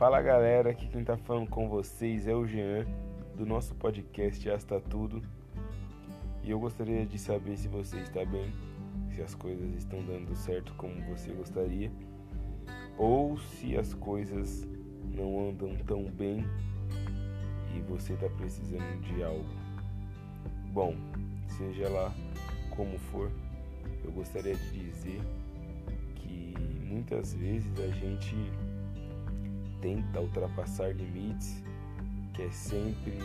Fala galera, aqui quem tá falando com vocês é o Jean, do nosso podcast Asta Tudo. E eu gostaria de saber se você está bem, se as coisas estão dando certo como você gostaria, ou se as coisas não andam tão bem e você está precisando de algo. Bom, seja lá como for, eu gostaria de dizer que muitas vezes a gente tenta ultrapassar limites, quer sempre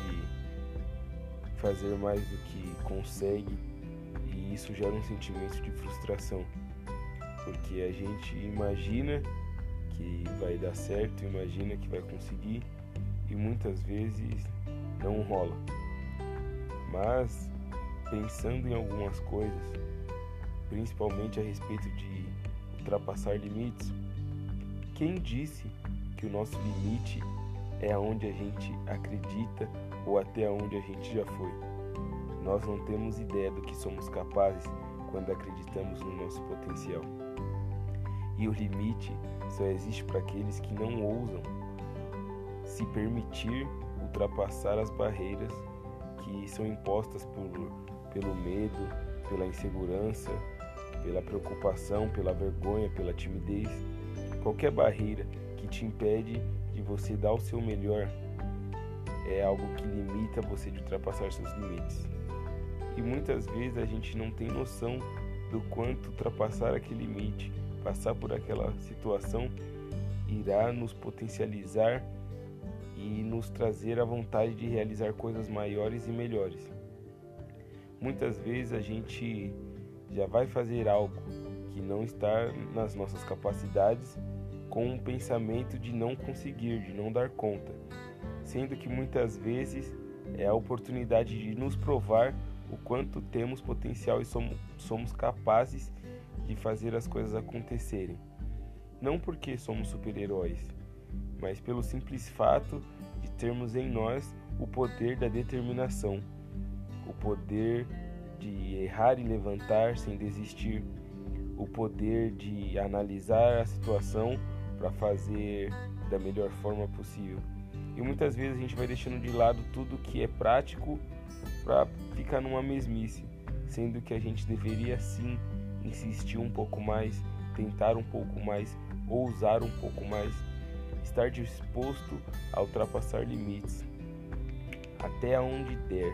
fazer mais do que consegue e isso gera um sentimento de frustração, porque a gente imagina que vai dar certo, imagina que vai conseguir e muitas vezes não rola. Mas pensando em algumas coisas, principalmente a respeito de ultrapassar limites, quem disse que o nosso limite é aonde a gente acredita ou até onde a gente já foi? Nós não temos ideia do que somos capazes quando acreditamos no nosso potencial. E o limite só existe para aqueles que não ousam se permitir ultrapassar as barreiras que são impostas por, pelo medo, pela insegurança, pela preocupação, pela vergonha, pela timidez. Qualquer barreira que te impede de você dar o seu melhor é algo que limita você de ultrapassar seus limites. E muitas vezes a gente não tem noção do quanto ultrapassar aquele limite, passar por aquela situação, irá nos potencializar e nos trazer a vontade de realizar coisas maiores e melhores. Muitas vezes a gente já vai fazer algo que não está nas nossas capacidades com um pensamento de não conseguir, de não dar conta, sendo que muitas vezes é a oportunidade de nos provar o quanto temos potencial e somos, capazes de fazer as coisas acontecerem. Não porque somos super-heróis, mas pelo simples fato de termos em nós o poder da determinação, o poder de errar e levantar sem desistir, o poder de analisar a situação para fazer da melhor forma possível. E muitas vezes a gente vai deixando de lado tudo que é prático para ficar numa mesmice, sendo que a gente deveria sim insistir um pouco mais, tentar um pouco mais, ousar um pouco mais, estar disposto a ultrapassar limites até onde der.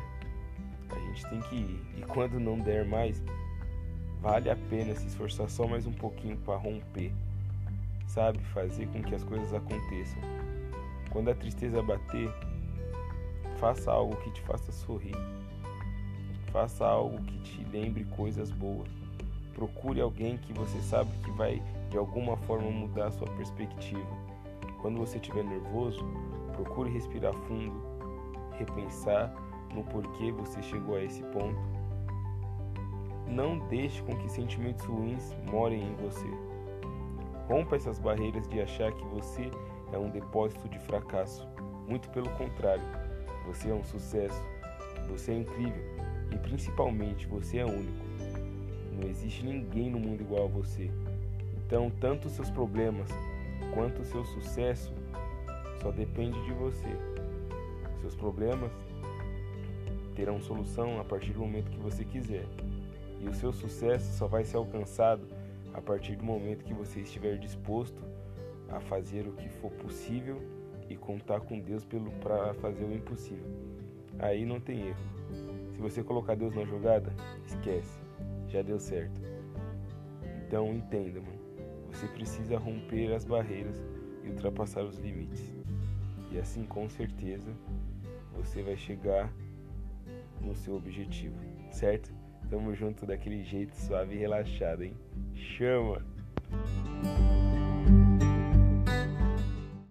A gente tem que ir. E quando não der mais, vale a pena se esforçar só mais um pouquinho para romper. Sabe? Fazer com que as coisas aconteçam. Quando a tristeza bater, faça algo que te faça sorrir. Faça algo que te lembre coisas boas. Procure alguém que você sabe que vai de alguma forma mudar a sua perspectiva. Quando você estiver nervoso, procure respirar fundo, repensar no porquê você chegou a esse ponto. Não deixe com que sentimentos ruins morem em você. Rompa essas barreiras de achar que você é um depósito de fracasso. Muito pelo contrário, você é um sucesso, você é incrível e principalmente você é único. Não existe ninguém no mundo igual a você. Então, tanto os seus problemas quanto o seu sucesso só depende de você. Seus problemas terão solução a partir do momento que você quiser. E o seu sucesso só vai ser alcançado a partir do momento que você estiver disposto a fazer o que for possível e contar com Deus para fazer o impossível. Aí não tem erro. Se você colocar Deus na jogada, esquece. Já deu certo. Então entenda, mano. Você precisa romper as barreiras e ultrapassar os limites. E assim, com certeza, você vai chegar no seu objetivo, certo? Tamo junto daquele jeito suave e relaxado, hein? Chama!